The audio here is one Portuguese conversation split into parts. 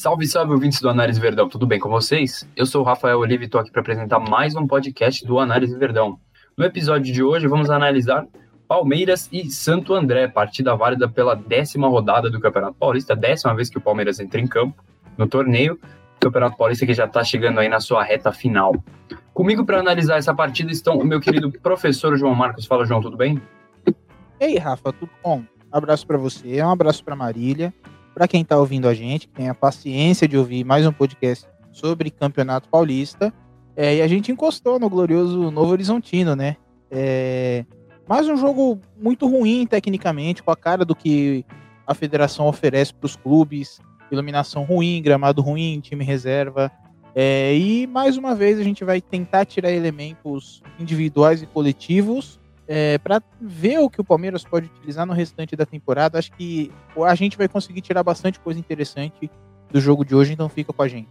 Salve, salve, ouvintes do Análise Verdão, tudo bem com vocês? Eu sou o Rafael Olive e estou aqui para apresentar mais um podcast do Análise Verdão. No episódio de hoje, vamos analisar Palmeiras e Santo André, partida válida pela décima rodada do Campeonato Paulista, décima vez que o Palmeiras entra em campo no torneio. Campeonato Paulista que já está chegando aí na sua reta final. Comigo para analisar essa partida estão o meu querido professor João Marcos. Fala, João, tudo bem? Ei, Rafa, tudo bom? Um abraço para você, um abraço para Marília para quem está ouvindo a gente, que tem a paciência de ouvir mais um podcast sobre Campeonato Paulista. É, e a gente encostou no glorioso Novo Horizontino, né? É, mais um jogo muito ruim tecnicamente, com a cara do que a federação oferece para os clubes. Iluminação ruim, gramado ruim, time reserva. É, e mais uma vez a gente vai tentar tirar elementos individuais e coletivos é, para ver o que o Palmeiras pode utilizar no restante da temporada. Acho que a gente vai conseguir tirar bastante coisa interessante do jogo de hoje, então fica com a gente.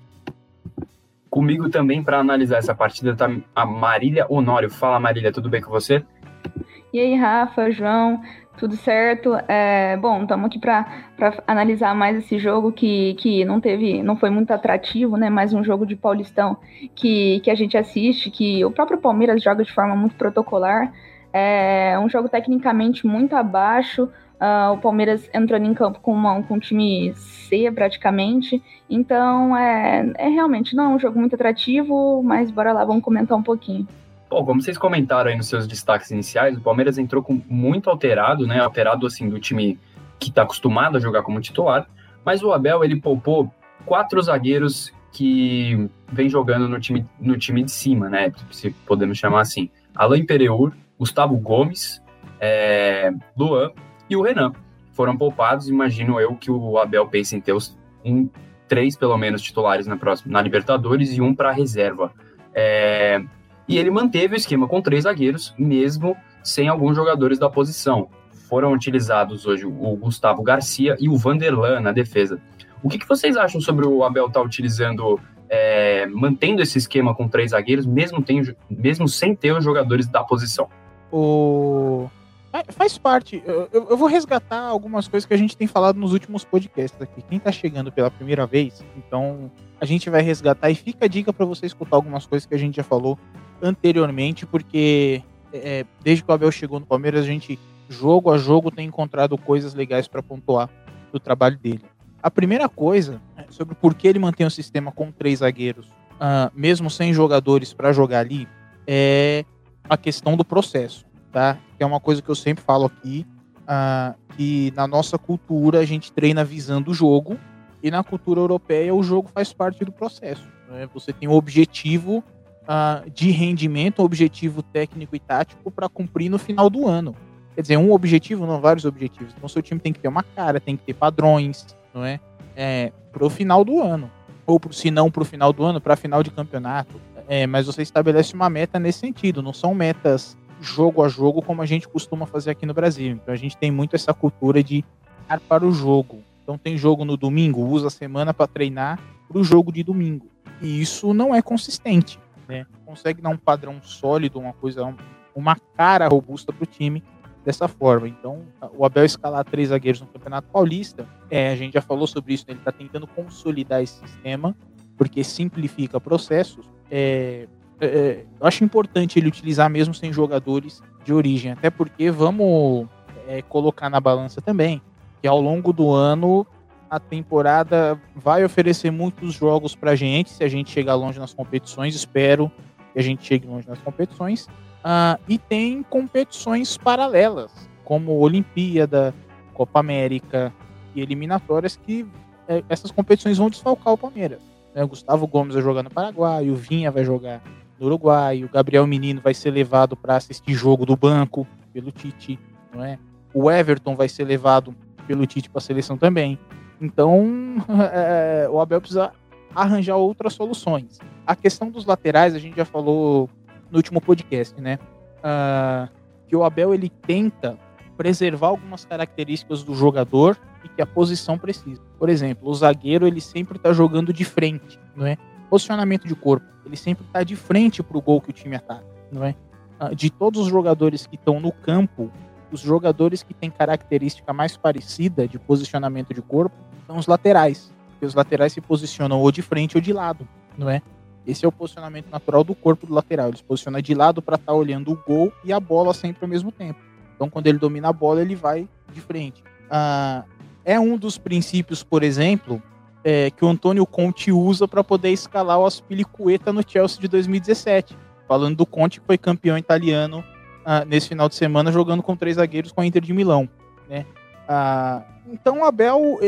Comigo também para analisar essa partida tá a Marília Honório. Fala Marília, tudo bem com você? E aí, Rafa, João, tudo certo? É, bom, estamos aqui para analisar mais esse jogo que, que não teve, não foi muito atrativo, né? Mais um jogo de Paulistão que, que a gente assiste, que o próprio Palmeiras joga de forma muito protocolar. É um jogo tecnicamente muito abaixo. Uh, o Palmeiras entrando em campo com, uma, com um time C praticamente. Então, é, é realmente não é um jogo muito atrativo, mas bora lá, vamos comentar um pouquinho. Bom, como vocês comentaram aí nos seus destaques iniciais, o Palmeiras entrou com muito alterado, né? Alterado assim do time que está acostumado a jogar como titular. Mas o Abel ele poupou quatro zagueiros que vem jogando no time, no time de cima, né? Se podemos chamar assim. Alain Pereur, Gustavo Gomes, é, Luan e o Renan. Foram poupados, imagino eu que o Abel pense em ter os um, três, pelo menos, titulares na próxima na Libertadores e um para reserva. É, e ele manteve o esquema com três zagueiros, mesmo sem alguns jogadores da posição. Foram utilizados hoje o Gustavo Garcia e o Vanderlan na defesa. O que, que vocês acham sobre o Abel estar tá utilizando, é, mantendo esse esquema com três zagueiros, mesmo, tem, mesmo sem ter os jogadores da posição? O... Faz parte. Eu, eu, vou resgatar algumas coisas que a gente tem falado nos últimos podcasts aqui. Quem tá chegando pela primeira vez, então a gente vai resgatar e fica a dica para você escutar algumas coisas que a gente já falou anteriormente, porque é, desde que o Abel chegou no Palmeiras, a gente, jogo a jogo, tem encontrado coisas legais para pontuar do trabalho dele. A primeira coisa é sobre por que ele mantém o sistema com três zagueiros, uh, mesmo sem jogadores para jogar ali, é a questão do processo, tá? Que é uma coisa que eu sempre falo aqui, uh, que na nossa cultura a gente treina visando o jogo e na cultura europeia o jogo faz parte do processo. Né? Você tem um objetivo uh, de rendimento, um objetivo técnico e tático para cumprir no final do ano. Quer dizer, um objetivo, não vários objetivos. Então, seu time tem que ter uma cara, tem que ter padrões, não é? é para o final do ano. Ou, se não para o final do ano, para final de campeonato. É, mas você estabelece uma meta nesse sentido, não são metas jogo a jogo como a gente costuma fazer aqui no Brasil. Então a gente tem muito essa cultura de ir para o jogo. Então tem jogo no domingo, usa a semana para treinar para o jogo de domingo. E isso não é consistente, né? Consegue dar um padrão sólido, uma coisa, uma cara robusta para o time dessa forma. Então, o Abel escalar três zagueiros no Campeonato Paulista, é, a gente já falou sobre isso, né? ele está tentando consolidar esse sistema, porque simplifica processos, é, é, é, eu acho importante ele utilizar mesmo sem jogadores de origem, até porque vamos é, colocar na balança também que ao longo do ano a temporada vai oferecer muitos jogos para a gente se a gente chegar longe nas competições. Espero que a gente chegue longe nas competições. Uh, e tem competições paralelas, como Olimpíada, Copa América e eliminatórias, que é, essas competições vão desfalcar o Palmeiras. Né? O Gustavo Gomes vai jogar no Paraguai, o Vinha vai jogar no Uruguai, o Gabriel Menino vai ser levado para assistir jogo do banco pelo Tite, não é? O Everton vai ser levado pelo Tite para a seleção também. Então, é, o Abel precisa arranjar outras soluções. A questão dos laterais, a gente já falou no último podcast, né? Uh, que o Abel ele tenta preservar algumas características do jogador e que a posição precisa. Por exemplo, o zagueiro ele sempre está jogando de frente, não é? Posicionamento de corpo, ele sempre está de frente para o gol que o time ataca, não é? Ah, de todos os jogadores que estão no campo, os jogadores que têm característica mais parecida de posicionamento de corpo são os laterais. Porque os laterais se posicionam ou de frente ou de lado, não é? Esse é o posicionamento natural do corpo do lateral. Ele se posiciona de lado para estar tá olhando o gol e a bola sempre ao mesmo tempo. Então, quando ele domina a bola, ele vai de frente. Ah, é um dos princípios, por exemplo, é, que o Antônio Conte usa para poder escalar o Aspilicueta no Chelsea de 2017. Falando do Conte, que foi campeão italiano ah, nesse final de semana, jogando com três zagueiros com a Inter de Milão. Né? Ah, então, o Abel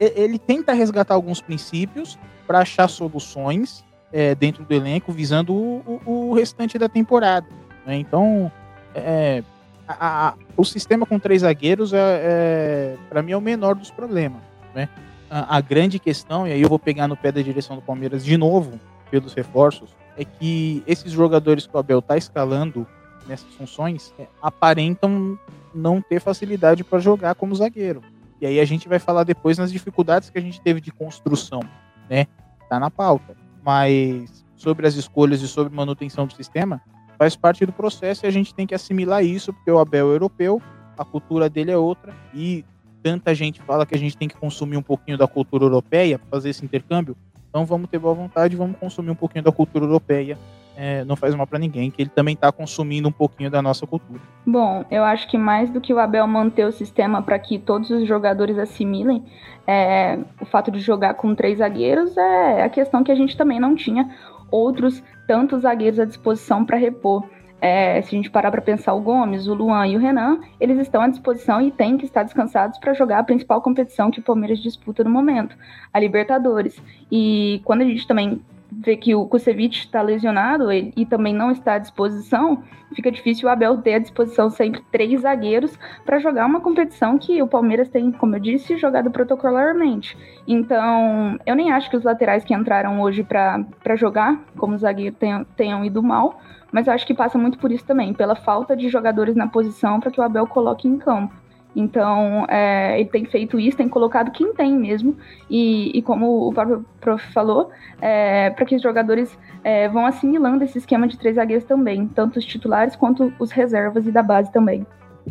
ele tenta resgatar alguns princípios para achar soluções é, dentro do elenco, visando o, o, o restante da temporada. Né? Então, é, a, a, o sistema com três zagueiros, é, é para mim, é o menor dos problemas. Né? A, a, grande questão, e aí eu vou pegar no pé da direção do Palmeiras de novo, pelos reforços, é que esses jogadores que o Abel está escalando nessas funções é, aparentam não ter facilidade para jogar como zagueiro. E aí a gente vai falar depois nas dificuldades que a gente teve de construção, né? Tá na pauta. Mas sobre as escolhas e sobre manutenção do sistema, faz parte do processo e a gente tem que assimilar isso, porque o Abel é europeu, a cultura dele é outra, e tanta gente fala que a gente tem que consumir um pouquinho da cultura europeia para fazer esse intercâmbio. Então vamos ter boa vontade, vamos consumir um pouquinho da cultura europeia é, não faz mal para ninguém, que ele também está consumindo um pouquinho da nossa cultura. Bom, eu acho que mais do que o Abel manter o sistema para que todos os jogadores assimilem, é, o fato de jogar com três zagueiros é a questão que a gente também não tinha outros tantos zagueiros à disposição para repor. É, se a gente parar para pensar o Gomes, o Luan e o Renan, eles estão à disposição e têm que estar descansados para jogar a principal competição que o Palmeiras disputa no momento, a Libertadores. E quando a gente também vê que o Kusevich está lesionado e também não está à disposição, fica difícil o Abel ter à disposição sempre três zagueiros para jogar uma competição que o Palmeiras tem, como eu disse, jogado protocolarmente. Então, eu nem acho que os laterais que entraram hoje para jogar como zagueiro tenham, tenham ido mal, mas eu acho que passa muito por isso também, pela falta de jogadores na posição para que o Abel coloque em campo. Então, é, ele tem feito isso, tem colocado quem tem mesmo. E, e como o próprio prof falou, é, para que os jogadores é, vão assimilando esse esquema de três zagueiros também, tanto os titulares quanto os reservas e da base também.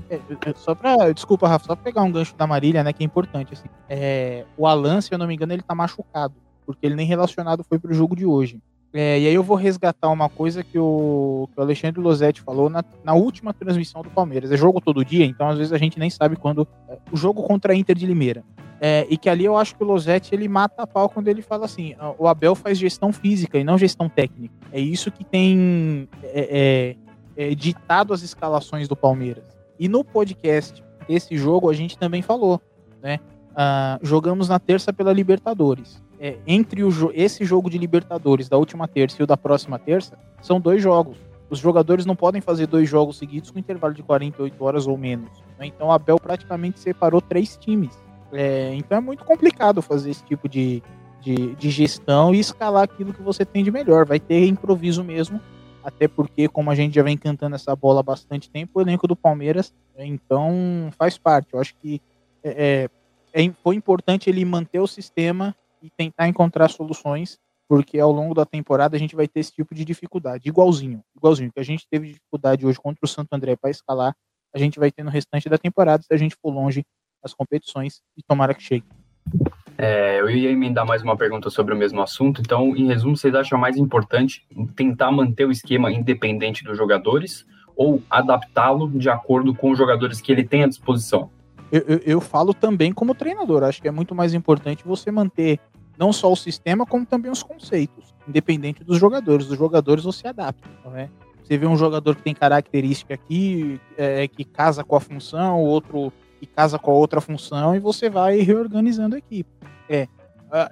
É, só pra. Desculpa, Rafa, só pra pegar um gancho da Marília, né? Que é importante. Assim, é, o Alan, se eu não me engano, ele tá machucado. Porque ele nem relacionado foi pro jogo de hoje. É, e aí eu vou resgatar uma coisa que o, que o Alexandre Losetti falou na, na, última transmissão do Palmeiras. É jogo todo dia, então às vezes a gente nem sabe quando. É, o jogo contra a Inter de Limeira. É, e que ali eu acho que o Losetti ele mata a pau quando ele fala assim: o Abel faz gestão física e não gestão técnica. É isso que tem é, é, é ditado as escalações do Palmeiras. E no podcast esse jogo a gente também falou, né? Uh, jogamos na terça pela Libertadores é, entre o, esse jogo de Libertadores da última terça e o da próxima terça, são dois jogos. Os jogadores não podem fazer dois jogos seguidos com intervalo de 48 horas ou menos. Né? Então a Bel praticamente separou três times. É, então é muito complicado fazer esse tipo de, de, de, gestão e escalar aquilo que você tem de melhor. Vai ter improviso mesmo, até porque, como a gente já vem cantando essa bola há bastante tempo, o elenco do Palmeiras, então faz parte. Eu acho que é, é, é foi importante ele manter o sistema e tentar encontrar soluções, porque ao longo da temporada a gente vai ter esse tipo de dificuldade, igualzinho, igualzinho que a gente teve dificuldade hoje contra o Santo André para escalar, a gente vai ter no restante da temporada se a gente for longe das competições e tomara que chegue. É, eu ia emendar mais uma pergunta sobre o mesmo assunto. Então, em resumo, vocês acham mais importante tentar manter o esquema independente dos jogadores ou adaptá-lo de acordo com os jogadores que ele tem à disposição? Eu, eu, eu, falo também como treinador. Acho que é muito mais importante você manter não só o sistema, como também os conceitos, independente dos jogadores. Os jogadores você adapta, não é? Você vê um jogador que tem característica aqui, é, que casa com a função, outro que casa com a outra função, e você vai reorganizando a equipe. É,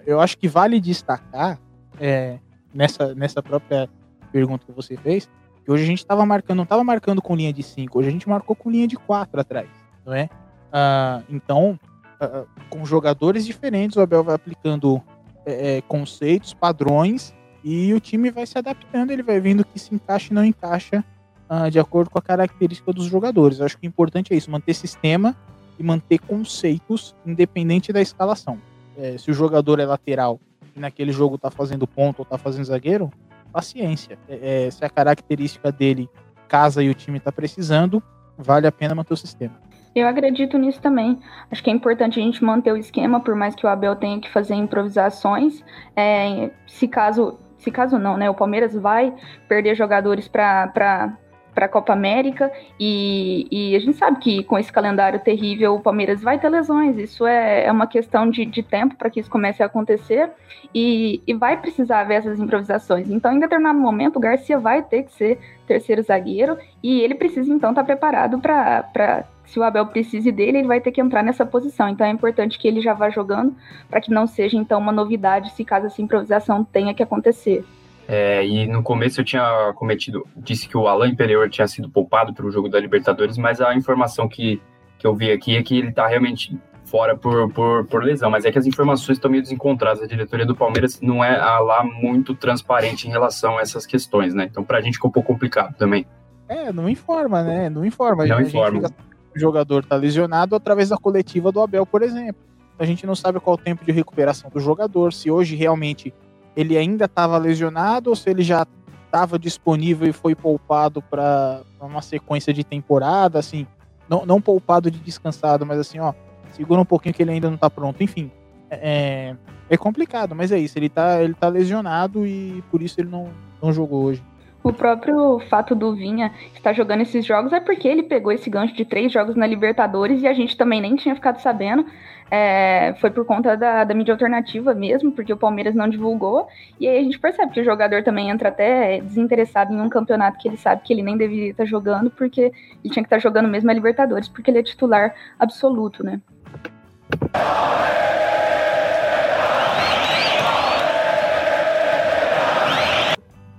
eu acho que vale destacar, é, nessa, nessa própria pergunta que você fez, que hoje a gente estava marcando, não estava marcando com linha de 5, hoje a gente marcou com linha de 4 atrás, não é? Uh, então, uh, com jogadores diferentes, o Abel vai aplicando é, é, conceitos, padrões, e o time vai se adaptando, ele vai vendo que se encaixa e não encaixa uh, de acordo com a característica dos jogadores. Eu acho que o importante é isso, manter sistema e manter conceitos independente da escalação. É, se o jogador é lateral e naquele jogo tá fazendo ponto ou tá fazendo zagueiro, paciência. É, é se a característica dele casa e o time tá precisando, vale a pena manter o sistema. Eu acredito nisso também. Acho que é importante a gente manter o esquema, por mais que o Abel tenha que fazer improvisações. É, se caso, se caso não, né? O Palmeiras vai perder jogadores para para a Copa América e, e, a gente sabe que com esse calendário terrível o Palmeiras vai ter lesões. Isso é, é uma questão de, de tempo para que isso comece a acontecer e, e, vai precisar haver essas improvisações. Então, em determinado momento, o Garcia vai ter que ser terceiro zagueiro e ele precisa então estar tá preparado para se o Abel precise dele, ele vai ter que entrar nessa posição. Então é importante que ele já vá jogando para que não seja então uma novidade se caso essa improvisação tenha que acontecer. É, e no começo eu tinha cometido, disse que o Alan Imperior tinha sido poupado para o jogo da Libertadores, mas a informação que, que eu vi aqui é que ele está realmente fora por, por, por, lesão, mas é que as informações estão meio desencontradas. A diretoria do Palmeiras não é lá muito transparente em relação a essas questões, né? Então, para a gente ficou um pouco complicado também. É, não informa, né? Não informa. Não a informa. Fica... Jogador está lesionado através da coletiva do Abel, por exemplo. A gente não sabe qual o tempo de recuperação do jogador, se hoje realmente ele ainda estava lesionado ou se ele já estava disponível e foi poupado para uma sequência de temporada, assim, não, não poupado de descansado, mas assim, ó, segura um pouquinho que ele ainda não está pronto. Enfim, é, é, é complicado, mas é isso, ele está ele tá lesionado e por isso ele não, não jogou hoje. O próprio fato do Vinha estar jogando esses jogos é porque ele pegou esse gancho de três jogos na Libertadores e a gente também nem tinha ficado sabendo. É, foi por conta da, da, mídia alternativa mesmo, porque o Palmeiras não divulgou. E aí a gente percebe que o jogador também entra até desinteressado em um campeonato que ele sabe que ele nem deveria estar jogando, porque ele tinha que estar jogando mesmo a Libertadores, porque ele é titular absoluto, né?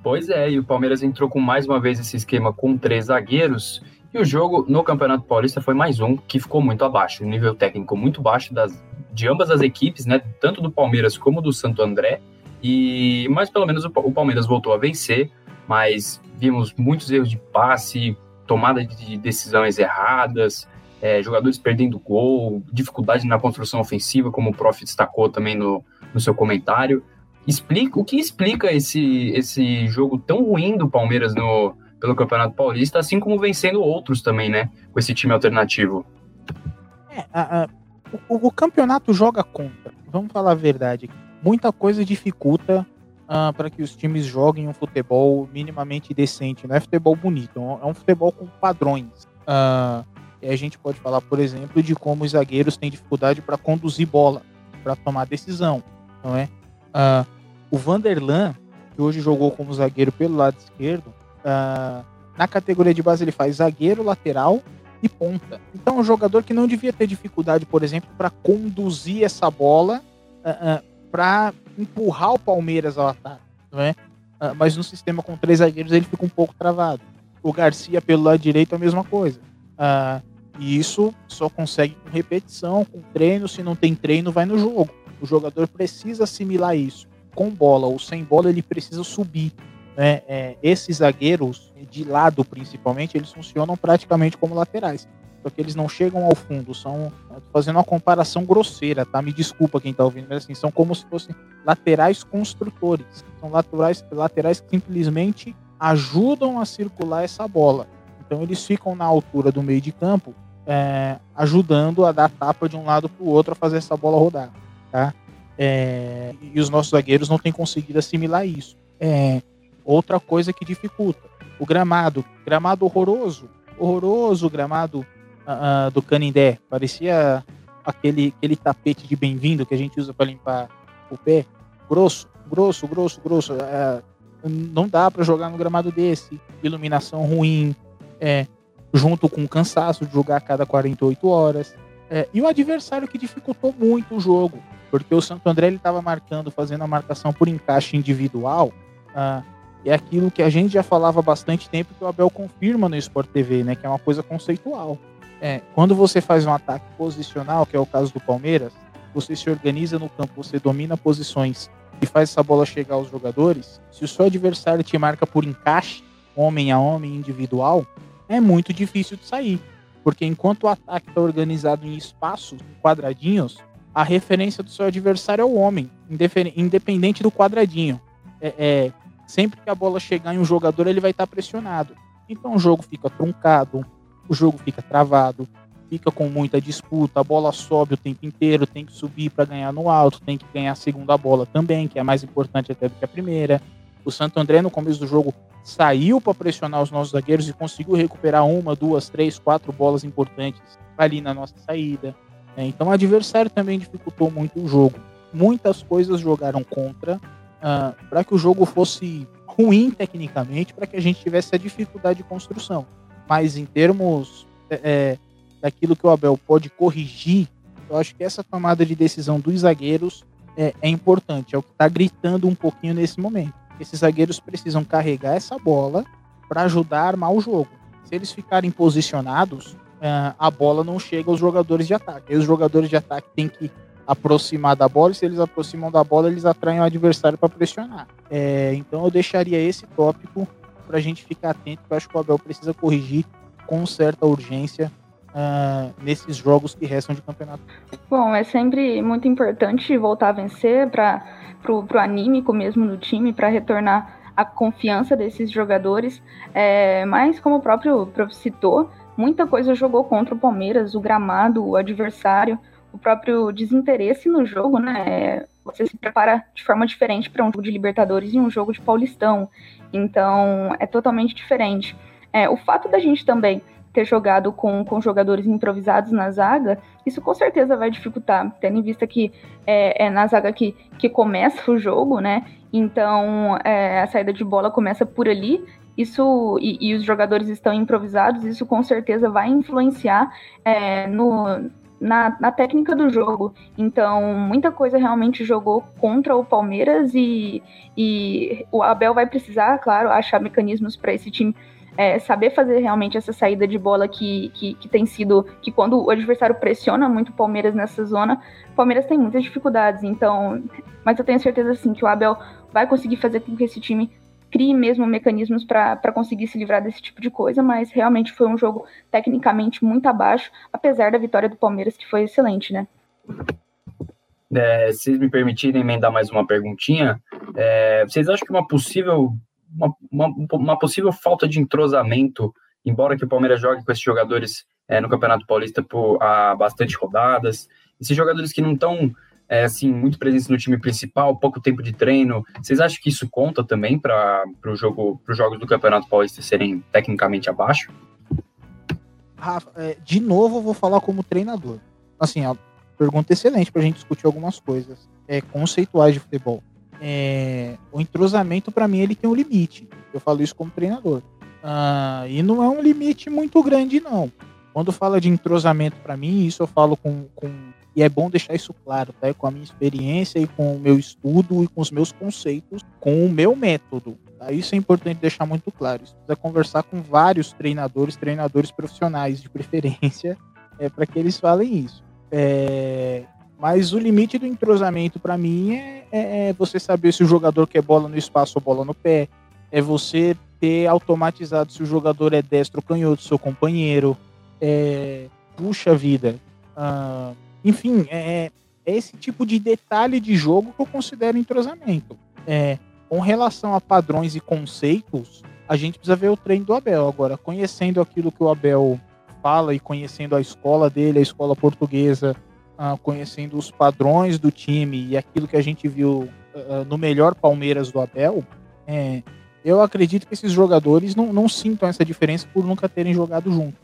Pois é, e o Palmeiras entrou com mais uma vez esse esquema com três zagueiros. E o jogo no Campeonato Paulista foi mais um que ficou muito abaixo, um nível técnico muito baixo das, de ambas as equipes, né? Tanto do Palmeiras como do Santo André. E mas pelo menos o, o Palmeiras voltou a vencer, mas vimos muitos erros de passe, tomada de decisões erradas, é, jogadores perdendo gol, dificuldade na construção ofensiva, como o Prof destacou também no, no seu comentário explica o que explica esse, esse jogo tão ruim do Palmeiras no, pelo Campeonato Paulista, assim como vencendo outros também, né? Com esse time alternativo. É, a, a, o, o, campeonato joga contra. Vamos falar a verdade. Muita coisa dificulta uh, para que os times joguem um futebol minimamente decente. Não é futebol bonito, é um é futebol com padrões. Uh, e a gente pode falar, por exemplo, de como os zagueiros têm dificuldade para conduzir bola, para tomar decisão, não é? Uh, o Vanderlan, que hoje jogou como zagueiro pelo lado esquerdo, uh, na categoria de base ele faz zagueiro, lateral e ponta. Então, é um jogador que não devia ter dificuldade, por exemplo, para conduzir essa bola, uh, uh, para empurrar o Palmeiras ao ataque, não é? mas no sistema com três zagueiros ele fica um pouco travado. O Garcia pelo lado direito é a mesma coisa. e isso só consegue com repetição, com treino. Se não tem treino, vai no jogo. O jogador precisa assimilar isso com bola ou sem bola, ele precisa subir. Né? É, esses zagueiros, de lado principalmente, eles funcionam praticamente como laterais. Só que eles não chegam ao fundo, são fazendo uma comparação grosseira, tá? Me desculpa quem tá ouvindo, mas assim, são como se fossem laterais construtores. São laterais, laterais que simplesmente ajudam a circular essa bola. Então eles ficam na altura do meio de campo, é, ajudando a dar tapa de um lado para o outro a fazer essa bola rodar, tá? É, e os nossos zagueiros não têm conseguido assimilar isso. É, outra coisa que dificulta. O gramado. Gramado horroroso. Horroroso gramado uh, do Canindé. Parecia aquele, aquele tapete de bem-vindo que a gente usa para limpar o pé. Grosso, grosso, grosso, grosso. Uh, não dá para jogar no gramado desse. Iluminação ruim. É, junto com o cansaço de jogar a cada 48 horas. É, e o adversário que dificultou muito o jogo porque o Santo André ele estava marcando, fazendo a marcação por encaixe individual. Ah, é aquilo que a gente já falava há bastante tempo que o Abel confirma no Sport TV, né? Que é uma coisa conceitual. É, quando você faz um ataque posicional, que é o caso do Palmeiras, você se organiza no campo, você domina posições e faz essa bola chegar aos jogadores. Se o seu adversário te marca por encaixe, homem a homem, individual, é muito difícil de sair. Porque enquanto o ataque está organizado em espaços, quadradinhos, a referência do seu adversário é o homem, independente do quadradinho. É, é, sempre que a bola chegar em um jogador, ele vai estar pressionado. Então o jogo fica truncado, o jogo fica travado, fica com muita disputa, a bola sobe o tempo inteiro, tem que subir para ganhar no alto, tem que ganhar a segunda bola também, que é mais importante até do que a primeira. O Santo André, no começo do jogo, saiu para pressionar os nossos zagueiros e conseguiu recuperar uma, duas, três, quatro bolas importantes ali na nossa saída. É, então o adversário também dificultou muito o jogo. Muitas coisas jogaram contra uh, ah, para que o jogo fosse ruim tecnicamente, para que a gente tivesse a dificuldade de construção. Mas em termos é, é, daquilo que o Abel pode corrigir, eu acho que essa tomada de decisão dos zagueiros é, é importante, é o que está gritando um pouquinho nesse momento. Esses zagueiros precisam carregar essa bola para ajudar a armar o jogo. Se eles ficarem posicionados, a bola não chega aos jogadores de ataque. E os jogadores de ataque têm que aproximar da bola, e se eles aproximam da bola, eles atraem o adversário para pressionar. É, então eu deixaria esse tópico para a gente ficar atento, que eu acho que o Abel precisa corrigir com certa urgência uh, nesses jogos que restam de campeonato. Bom, é sempre muito importante voltar a vencer para o anímico mesmo do time, para retornar a confiança desses jogadores. É, mas, como o próprio prof citou, muita coisa jogou contra o Palmeiras, o gramado, o adversário, o próprio desinteresse no jogo, né? Você se prepara de forma diferente para um jogo de Libertadores e um jogo de Paulistão. Então, é totalmente diferente. É, o fato da gente também ter jogado com, com jogadores improvisados na zaga, isso com certeza vai dificultar, tendo em vista que é, é na zaga que, que começa o jogo, né? Então é, a saída de bola começa por ali. Isso e, e, os jogadores estão improvisados, isso com certeza vai influenciar é, no, na, na, técnica do jogo. Então, muita coisa realmente jogou contra o Palmeiras e, e o Abel vai precisar, claro, achar mecanismos para esse time é, saber fazer realmente essa saída de bola que, que, que, tem sido. que quando o adversário pressiona muito o Palmeiras nessa zona, o Palmeiras tem muitas dificuldades. Então, mas eu tenho certeza assim que o Abel vai conseguir fazer com que esse time crie mesmo mecanismos para conseguir se livrar desse tipo de coisa, mas realmente foi um jogo tecnicamente muito abaixo, apesar da vitória do Palmeiras, que foi excelente, né? É, se me permitirem emendar mais uma perguntinha, é, vocês acham que uma possível uma, uma, uma, possível falta de entrosamento, embora que o Palmeiras jogue com esses jogadores é, no Campeonato Paulista por há bastante rodadas, esses jogadores que não estão é, assim muito presentes no time principal, pouco tempo de treino, vocês acham que isso conta também para jogo, os jogos do Campeonato Paulista serem tecnicamente abaixo? Rafa, é, de novo eu vou falar como treinador. Assim, a pergunta excelente para a gente discutir algumas coisas é, conceituais de futebol é, o entrosamento para mim ele tem um limite. Eu falo isso como treinador. Ah, e não é um limite muito grande não. Quando fala de entrosamento para mim, isso eu falo com, com e é bom deixar isso claro, tá? Com a minha experiência e com o meu estudo e com os meus conceitos, com o meu método. Tá? Isso é importante deixar muito claro. Isso precisa conversar com vários treinadores, treinadores profissionais de preferência, é para que eles falem isso. É, mas o limite do entrosamento para mim é, é, é, você saber se o jogador quer bola no espaço ou bola no pé. É você ter automatizado se o jogador é destro ou canhoto, seu companheiro. É, puxa vida. Ah, enfim, é, é, esse tipo de detalhe de jogo que eu considero entrosamento. É, com relação a padrões e conceitos, a gente precisa ver o treino do Abel. Agora, conhecendo aquilo que o Abel fala e conhecendo a escola dele, a escola portuguesa, uh, conhecendo os padrões do time e aquilo que a gente viu uh, no melhor Palmeiras do Abel, é, eu acredito que esses jogadores não, não sintam essa diferença por nunca terem jogado junto.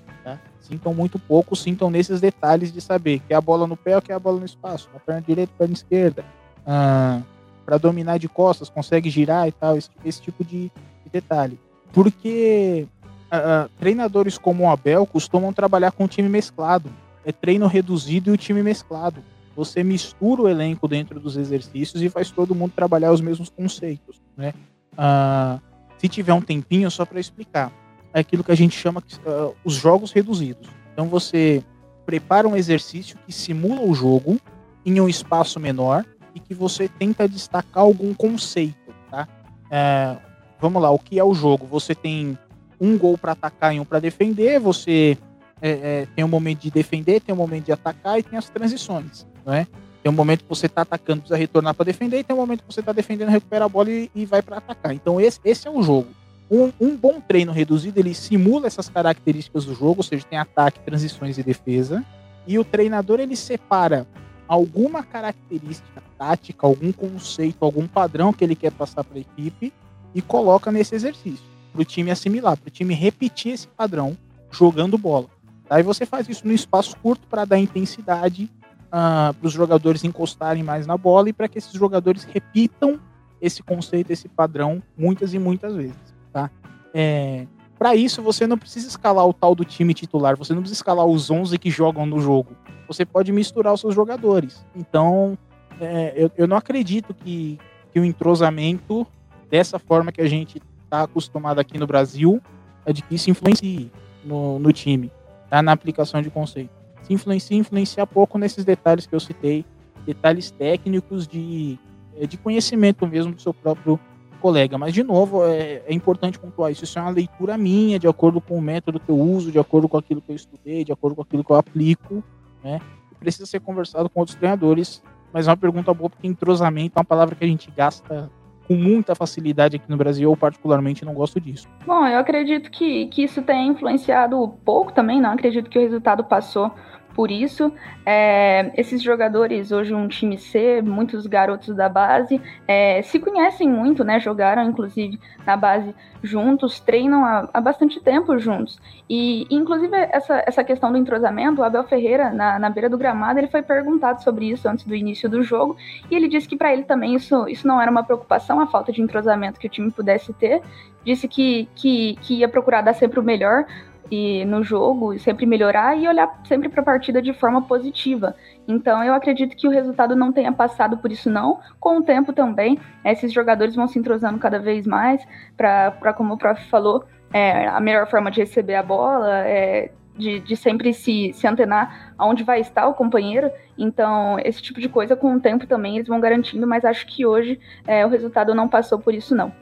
Sintam muito pouco, sintam nesses detalhes de saber que é a bola no pé ou que é a bola no espaço, na perna direita, perna esquerda. Uh, para dominar de costas, consegue girar e tal, esse, esse tipo de, de, detalhe. Porque uh, treinadores como o Abel costumam trabalhar com time mesclado é treino reduzido e o time mesclado. Você mistura o elenco dentro dos exercícios e faz todo mundo trabalhar os mesmos conceitos, né? Ah, se tiver um tempinho, só para explicar, é aquilo que a gente chama uh, os jogos reduzidos. Então você prepara um exercício que simula o jogo em um espaço menor e que você tenta destacar algum conceito, tá? É, vamos lá, o que é o jogo? Você tem um gol para atacar e um para defender, você é, é, tem um momento de defender, tem um momento de atacar e tem as transições, não é? Tem um momento que você está atacando, precisa retornar para defender, e tem um momento que você está defendendo, recupera a bola e, e vai para atacar. Então esse, esse é o jogo. Um, um, bom treino reduzido, ele simula essas características do jogo, ou seja, tem ataque, transições e defesa. E o treinador, ele separa alguma característica tática, algum conceito, algum padrão que ele quer passar para a equipe e coloca nesse exercício, para o time assimilar, para o time repetir esse padrão jogando bola. Aí você faz isso no espaço curto para dar intensidade uh, para os jogadores encostarem mais na bola e para que esses jogadores repitam esse conceito, esse padrão, muitas e muitas vezes. Tá? É, para isso, você não precisa escalar o tal do time titular, você não precisa escalar os 11 que jogam no jogo. Você pode misturar os seus jogadores. Então, é, eu, eu não acredito que, que o entrosamento, dessa forma que a gente está acostumado aqui no Brasil, é de que isso influencie no, no time tá? na aplicação de conceito. Se influencia, influencia pouco nesses detalhes que eu citei, detalhes técnicos de, é, de conhecimento mesmo do seu próprio colega. Mas, de novo, é, é, importante pontuar isso. Isso é uma leitura minha, de acordo com o método que eu uso, de acordo com aquilo que eu estudei, de acordo com aquilo que eu aplico. Né? Precisa ser conversado com outros treinadores, mas é uma pergunta boa, porque entrosamento é uma palavra que a gente gasta com muita facilidade aqui no Brasil, eu particularmente não gosto disso. Bom, eu acredito que, que isso tenha influenciado pouco também, não acredito que o resultado passou por isso. É, esses jogadores, hoje um time C, muitos garotos da base, é, se conhecem muito, né? Jogaram, inclusive, na base juntos, treinam há, há bastante tempo juntos. E, inclusive, essa, essa questão do entrosamento, o Abel Ferreira, na, na beira do gramado, ele foi perguntado sobre isso antes do início do jogo, e ele disse que para ele também isso, isso não era uma preocupação, a falta de entrosamento que o time pudesse ter. Disse que, que, que ia procurar dar sempre o melhor, e no jogo, e sempre melhorar e olhar sempre para a partida de forma positiva. Então eu acredito que o resultado não tenha passado por isso não. Com o tempo também, esses jogadores vão se entrosando cada vez mais para, como o prof falou, é, a melhor forma de receber a bola, é, de, de, sempre se, se antenar aonde vai estar o companheiro. Então, esse tipo de coisa, com o tempo também, eles vão garantindo, mas acho que hoje é, o resultado não passou por isso, não.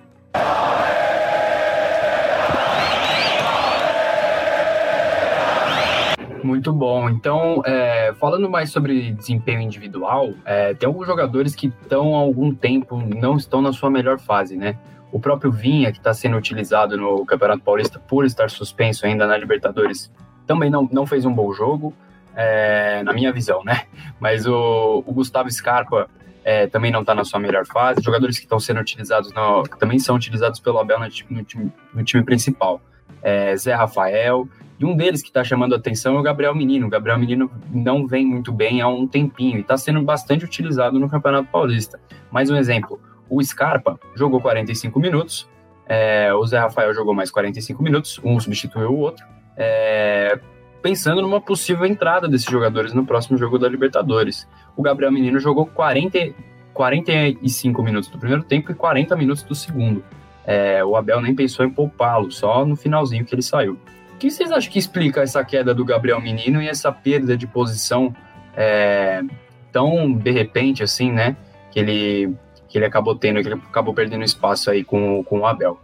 Muito bom. Então, é, falando mais sobre desempenho individual, é, tem alguns jogadores que estão há algum tempo não estão na sua melhor fase, né? O próprio Vinha, que está sendo utilizado no Campeonato Paulista por estar suspenso ainda na Libertadores, também não, não fez um bom jogo, é, na minha visão, né? Mas o, o Gustavo Scarpa é, também não está na sua melhor fase. Jogadores que estão sendo utilizados, no, também são utilizados pelo Abel no, no, time, no time principal. É, Zé Rafael, e um deles que está chamando a atenção é o Gabriel Menino. O Gabriel Menino não vem muito bem há um tempinho e está sendo bastante utilizado no Campeonato Paulista. Mais um exemplo: o Scarpa jogou 45 minutos, é, o Zé Rafael jogou mais 45 minutos, um substituiu o outro. É, pensando numa possível entrada desses jogadores no próximo jogo da Libertadores. O Gabriel Menino jogou 40, 45 minutos do primeiro tempo e 40 minutos do segundo. É, o Abel nem pensou em poupá-lo, só no finalzinho que ele saiu. O que vocês acham que explica essa queda do Gabriel Menino e essa perda de posição é, tão de repente assim, né? Que ele, que ele acabou tendo, que ele acabou perdendo espaço aí com, com o Abel.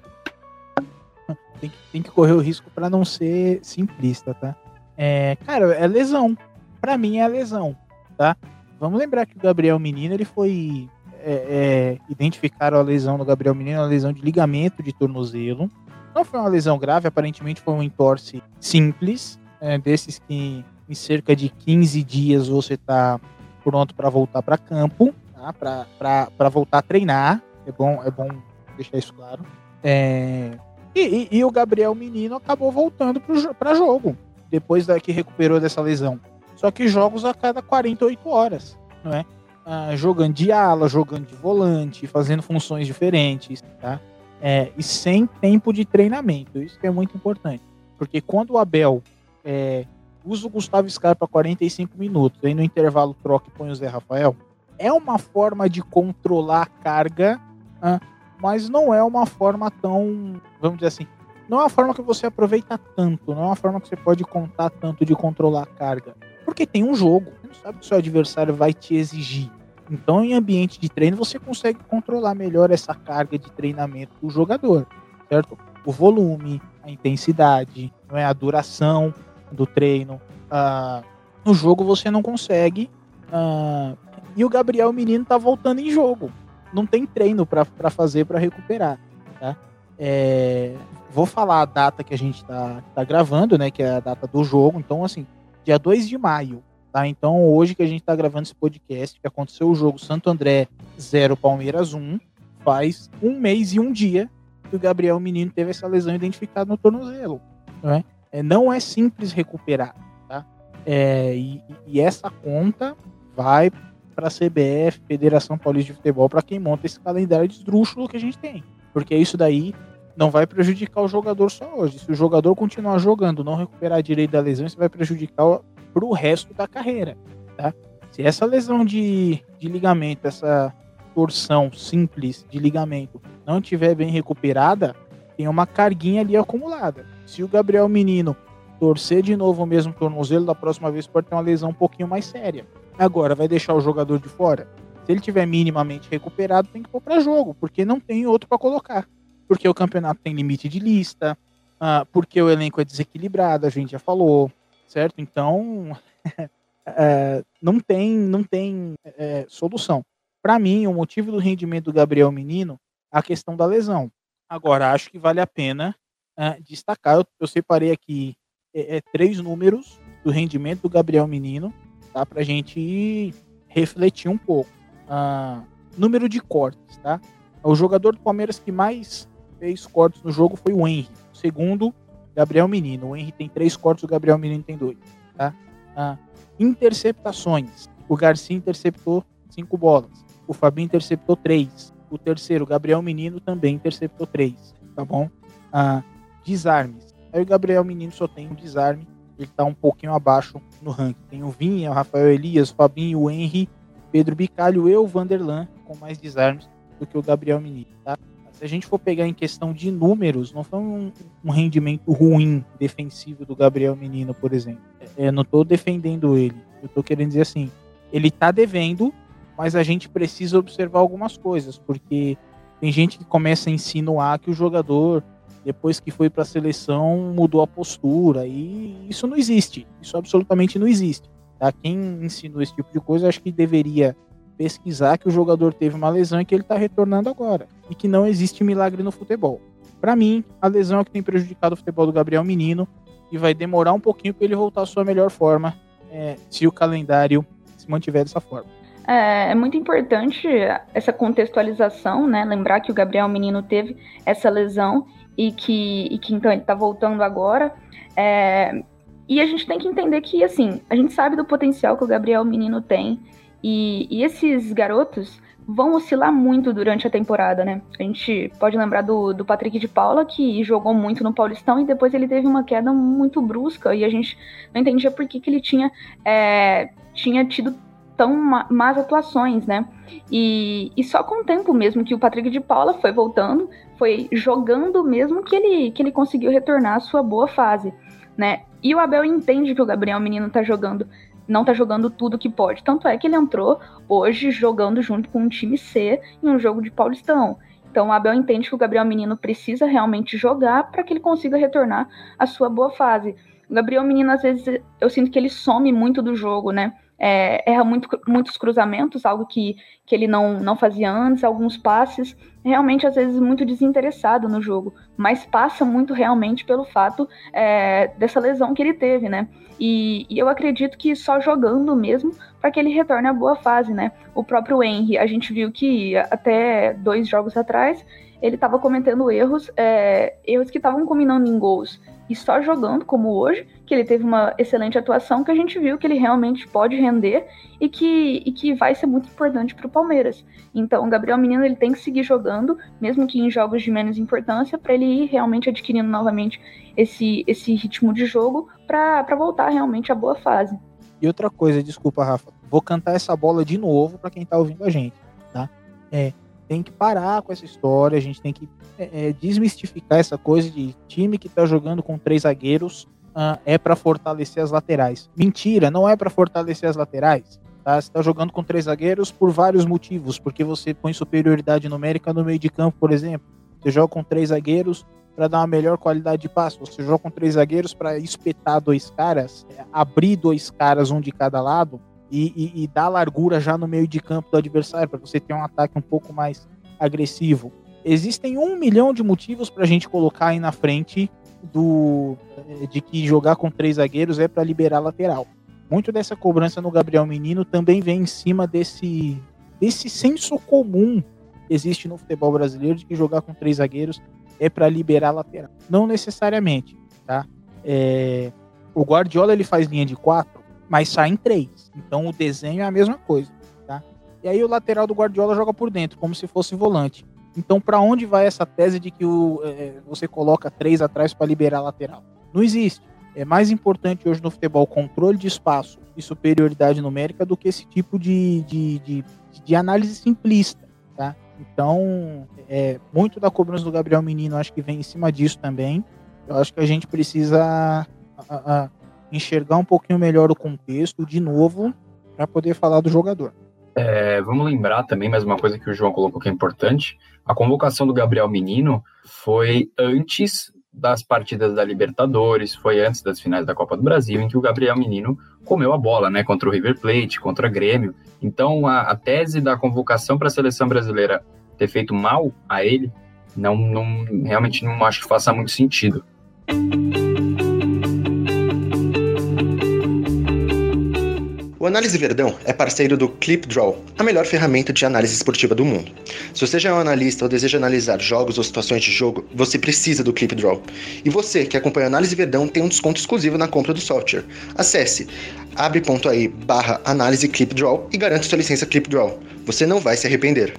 Tem que, tem que correr o risco para não ser simplista, tá? É, cara, é lesão. Para mim é lesão, tá? Vamos lembrar que o Gabriel Menino ele foi é, é, identificaram a lesão do Gabriel Menino, a lesão de ligamento de tornozelo. Não foi uma lesão grave, aparentemente foi um entorse simples, é, desses que em cerca de 15 dias você está pronto para voltar para campo, tá? para voltar a treinar. É bom, é bom deixar isso claro. É, e, e, e, o Gabriel Menino acabou voltando para jogo, depois da, que recuperou dessa lesão. Só que jogos a cada 48 horas, não é? Ah, jogando de ala, jogando de volante, fazendo funções diferentes, tá? É, e sem tempo de treinamento. Isso é muito importante. Porque quando o Abel é, usa o Gustavo Scarpa 45 minutos, aí no intervalo troca e põe o Zé Rafael, é uma forma de controlar a carga, mas não é uma forma tão, vamos dizer assim, não é uma forma que você aproveita tanto, não é uma forma que você pode contar tanto de controlar a carga. Porque tem um jogo, você não sabe o que seu adversário vai te exigir. Então, em ambiente de treino, você consegue controlar melhor essa carga de treinamento do jogador, certo? O volume, a intensidade, não é a duração do treino. Ah, no jogo você não consegue. Ah, e o Gabriel Menino tá voltando em jogo. Não tem treino para fazer para recuperar. Tá? É, vou falar a data que a gente está tá gravando, né? Que é a data do jogo. Então, assim, dia 2 de maio. Tá? Então, hoje que a gente está gravando esse podcast, que aconteceu o jogo Santo André 0, Palmeiras 1, faz um mês e um dia que o Gabriel Menino teve essa lesão identificada no tornozelo. Não é, é não é simples recuperar. Tá? É, e, e essa conta vai para a CBF, Federação Paulista de Futebol, para quem monta esse calendário de esdrúxulo que a gente tem. Porque isso daí não vai prejudicar o jogador só hoje. Se o jogador continuar jogando, não recuperar direito da lesão, isso vai prejudicar para o resto da carreira. Tá? Se essa lesão de, de ligamento, essa torção simples de ligamento não tiver bem recuperada, tem uma carguinha ali acumulada. Se o Gabriel Menino torcer de novo o mesmo tornozelo, da próxima vez pode ter uma lesão um pouquinho mais séria. Agora, vai deixar o jogador de fora? Se ele tiver minimamente recuperado, tem que pôr para jogo, porque não tem outro para colocar. Porque o campeonato tem limite de lista, uh, porque o elenco é desequilibrado, a gente já falou, certo? Então, é, não tem, não tem é, solução. Para mim, o motivo do rendimento do Gabriel Menino é a questão da lesão. Agora, acho que vale a pena uh, destacar. Eu, eu, separei aqui é, é, três números do rendimento do Gabriel Menino, tá? Para a gente refletir um pouco. Uh, número de cortes, tá? O jogador do Palmeiras que mais fez cortes no jogo foi o Henry. O segundo, Gabriel Menino. O Henry tem três cortes, o Gabriel Menino tem dois, tá? Uh, interceptações. O Garcia interceptou cinco bolas. O Fabinho interceptou três. O terceiro, Gabriel Menino, também interceptou três, tá bom? Uh, desarmes. Aí o Gabriel Menino só tem um desarme. Ele tá um pouquinho abaixo no ranking. Tem o Vinha, o Rafael Elias, o Fabinho, o Henry, Pedro Bicalho e o Vanderlan com mais desarmes do que o Gabriel Menino, tá? Se a gente for pegar em questão de números, não foi um, um rendimento ruim defensivo do Gabriel Menino, por exemplo. É, eu não estou defendendo ele. Eu estou querendo dizer assim, ele está devendo, mas a gente precisa observar algumas coisas, porque tem gente que começa a insinuar que o jogador, depois que foi para a seleção, mudou a postura, e isso não existe. Isso absolutamente não existe. Tá? Quem ensinou esse tipo de coisa, acho que deveria pesquisar que o jogador teve uma lesão e que ele está retornando agora. E que não existe milagre no futebol. Para mim, a lesão é o que tem prejudicado o futebol do Gabriel Menino e vai demorar um pouquinho para ele voltar à sua melhor forma é, se o calendário se mantiver dessa forma. É, é, muito importante essa contextualização, né? Lembrar que o Gabriel Menino teve essa lesão e que, e que então ele está voltando agora. É, e a gente tem que entender que, assim, a gente sabe do potencial que o Gabriel Menino tem. E, e esses garotos vão oscilar muito durante a temporada, né? A gente pode lembrar do, do Patrick de Paula, que jogou muito no Paulistão e depois ele teve uma queda muito brusca e a gente não entendia por que, que ele tinha, é, tinha tido tão más atuações, né? E, e só com o tempo mesmo que o Patrick de Paula foi voltando, foi jogando mesmo que ele, que ele conseguiu retornar à sua boa fase, né? E o Abel entende que o Gabriel Menino tá jogando, não tá jogando tudo que pode. Tanto é que ele entrou hoje jogando junto com um time C em um jogo de Paulistão. Então o Abel entende que o Gabriel Menino precisa realmente jogar para que ele consiga retornar à sua boa fase. O Gabriel Menino, às vezes, eu sinto que ele some muito do jogo, né? É, erra muito, muitos cruzamentos, algo que, que ele não, não fazia antes, alguns passes realmente às vezes muito desinteressado no jogo, mas passa muito realmente pelo fato é, dessa lesão que ele teve, né? E, e eu acredito que só jogando mesmo para que ele retorne à boa fase, né? O próprio Henry, a gente viu que até dois jogos atrás ele estava cometendo erros, é, erros que estavam combinando em gols e só jogando como hoje, que ele teve uma excelente atuação, que a gente viu que ele realmente pode render e que, e que vai ser muito importante para o Palmeiras. Então, o Gabriel Menino ele tem que seguir jogando, mesmo que em jogos de menos importância, para ele ir realmente adquirindo novamente esse, esse ritmo de jogo para voltar realmente à boa fase. E outra coisa, desculpa, Rafa, vou cantar essa bola de novo para quem está ouvindo a gente, tá? É, tem que parar com essa história, a gente tem que é, é desmistificar essa coisa de time que tá jogando com três zagueiros uh, é para fortalecer as laterais. Mentira, não é para fortalecer as laterais. Tá? Você está jogando com três zagueiros por vários motivos, porque você põe superioridade numérica no meio de campo, por exemplo. Você joga com três zagueiros para dar uma melhor qualidade de passo. Você joga com três zagueiros para espetar dois caras, é, abrir dois caras, um de cada lado, e, e, e dar largura já no meio de campo do adversário, para você ter um ataque um pouco mais agressivo. existem um milhão de motivos para a gente colocar aí na frente do eh, de que jogar com três zagueiros é para liberar lateral. Muito dessa cobrança no Gabriel Menino também vem em cima desse, desse senso comum que existe no futebol brasileiro de que jogar com três zagueiros é para liberar lateral. Não necessariamente, tá? É, o Guardiola ele faz linha de quatro, mas sai em três. Então o desenho é a mesma coisa, tá? E aí o lateral do Guardiola joga por dentro, como se fosse volante. Então, para onde vai essa tese de que o, é, você coloca três atrás para liberar a lateral? Não existe. É mais importante hoje no futebol controle de espaço e superioridade numérica do que esse tipo de, de, de, de análise simplista. Tá? Então, é, muito da cobrança do Gabriel Menino acho que vem em cima disso também. Eu acho que a gente precisa a, a, enxergar um pouquinho melhor o contexto de novo para poder falar do jogador. É, vamos lembrar também mais uma coisa que o João colocou que é importante. A convocação do Gabriel Menino foi antes das partidas da Libertadores, foi antes das finais da Copa do Brasil, em que o Gabriel Menino comeu a bola, né, contra o River Plate, contra o Grêmio. Então, a, a tese da convocação para a seleção brasileira ter feito mal a ele, não, não realmente não acho que faça muito sentido. O Análise Verdão é parceiro do ClipDraw, a melhor ferramenta de análise esportiva do mundo. Se você já é um analista ou deseja analisar jogos ou situações de jogo, você precisa do ClipDraw. E você que acompanha a Análise Verdão tem um desconto exclusivo na compra do software. Acesse abre.ai barra análise e garanta sua licença ClipDraw. Você não vai se arrepender.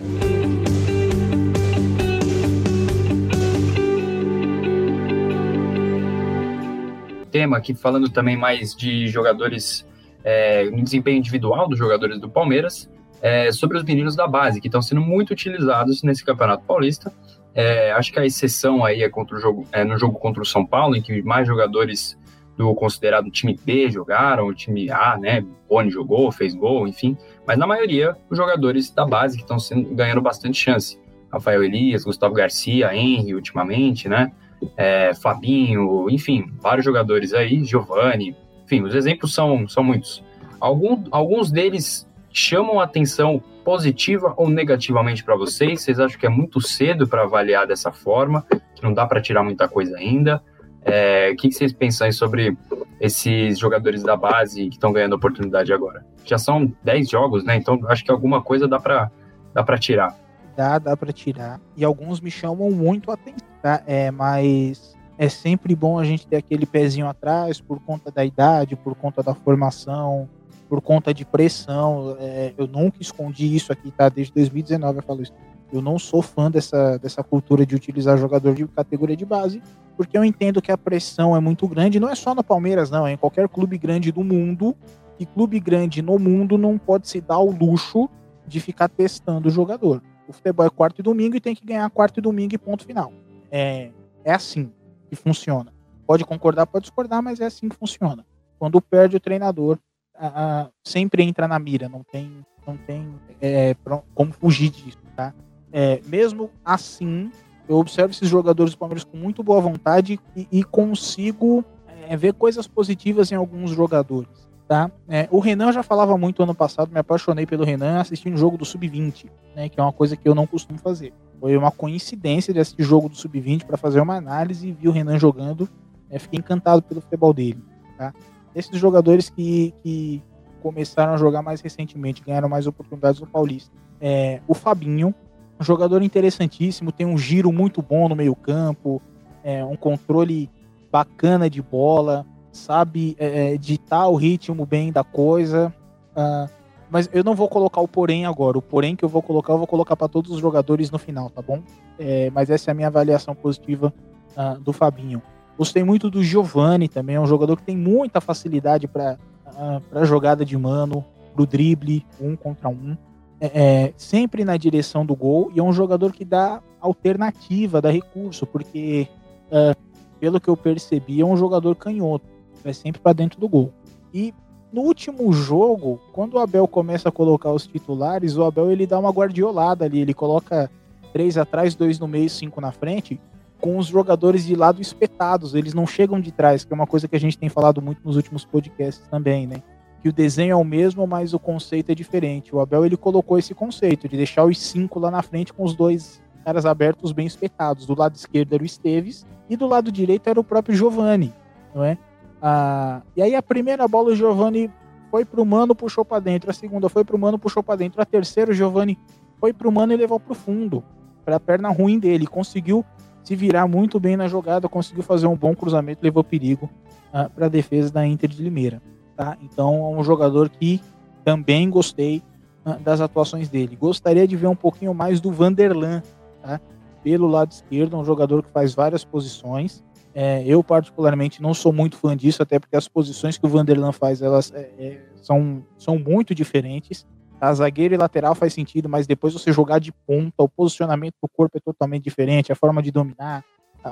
Tema aqui falando também mais de jogadores é, no desempenho individual dos jogadores do Palmeiras, é, sobre os meninos da base, que estão sendo muito utilizados nesse Campeonato Paulista. É, acho que a exceção aí é, contra o jogo, é no jogo contra o São Paulo, em que mais jogadores do considerado time B jogaram, o time A, né? Boni jogou, fez gol, enfim. Mas na maioria, os jogadores da base que estão ganhando bastante chance. Rafael Elias, Gustavo Garcia, Henry, ultimamente, né? É, Fabinho, enfim, vários jogadores aí, Giovanni, enfim, os exemplos são, são muitos. Algum, alguns deles chamam atenção positiva ou negativamente para vocês? Vocês acham que é muito cedo para avaliar dessa forma, que não dá para tirar muita coisa ainda? É, o que, que vocês pensam sobre esses jogadores da base que estão ganhando oportunidade agora? Já são 10 jogos, né? Então acho que alguma coisa dá para dá para tirar. Dá, dá para tirar. E alguns me chamam muito a atenção, tá? É, mas é sempre bom a gente ter aquele pezinho atrás por conta da idade, por conta da formação, por conta de pressão. É, eu nunca escondi isso aqui, tá? Desde 2019 eu falo isso. Eu não sou fã dessa, dessa cultura de utilizar jogador de categoria de base, porque eu entendo que a pressão é muito grande, não é só no Palmeiras, não, é em qualquer clube grande do mundo. E clube grande no mundo não pode se dar o luxo de ficar testando o jogador. O futebol é quarto e domingo e tem que ganhar quarto e domingo e ponto final. É, é assim que funciona. Pode concordar, pode discordar, mas é assim que funciona. Quando perde o treinador, a, a, sempre entra na mira, não tem, não tem é, como fugir disso, tá? É, mesmo assim, eu observo esses jogadores do Palmeiras com muito boa vontade e, e consigo é, ver coisas positivas em alguns jogadores, tá? É, o Renan já falava muito ano passado, me apaixonei pelo Renan assistindo o jogo do Sub-20, né? Que é uma coisa que eu não costumo fazer. Foi uma coincidência de jogo do Sub-20 para fazer uma análise e vi o Renan jogando. É, fiquei encantado pelo futebol dele. Tá? Esses jogadores que, que começaram a jogar mais recentemente, ganharam mais oportunidades no Paulista. É, o Fabinho, um jogador interessantíssimo, tem um giro muito bom no meio-campo, é, um controle bacana de bola, sabe é, ditar o ritmo bem da coisa. Uh, mas eu não vou colocar o porém agora. O porém que eu vou colocar, eu vou colocar para todos os jogadores no final, tá bom? É, mas essa é a minha avaliação positiva uh, do Fabinho. Gostei muito do Giovani também, é um jogador que tem muita facilidade para uh, para jogada de mano, pro drible, um contra um. É, é, sempre na direção do gol e é um jogador que dá alternativa, dá recurso, porque uh, pelo que eu percebi, é um jogador canhoto, é sempre para dentro do gol. E no último jogo, quando o Abel começa a colocar os titulares, o Abel ele dá uma guardiolada ali, ele coloca três atrás, dois no meio, cinco na frente, com os jogadores de lado espetados, eles não chegam de trás, que é uma coisa que a gente tem falado muito nos últimos podcasts também, né? Que o desenho é o mesmo, mas o conceito é diferente. O Abel ele colocou esse conceito de deixar os cinco lá na frente com os dois caras abertos bem espetados. Do lado esquerdo era o Esteves e do lado direito era o próprio Giovani, não é? Ah, e aí a primeira bola o Giovani foi pro Mano, puxou para dentro. A segunda foi pro Mano, puxou para dentro. A terceira o Giovani foi pro Mano e levou pro fundo, para a perna ruim dele. Conseguiu se virar muito bem na jogada, conseguiu fazer um bom cruzamento, levou perigo ah, para a defesa da Inter de Limeira. Tá? Então é um jogador que também gostei ah, das atuações dele. Gostaria de ver um pouquinho mais do Vanderlan, tá? pelo lado esquerdo, um jogador que faz várias posições. É, eu, particularmente, não sou muito fã disso, até porque as posições que o Vanderlan faz elas é, é, são, são muito diferentes. A zagueiro e lateral faz sentido, mas depois você jogar de ponta, o posicionamento do corpo é totalmente diferente, a forma de dominar,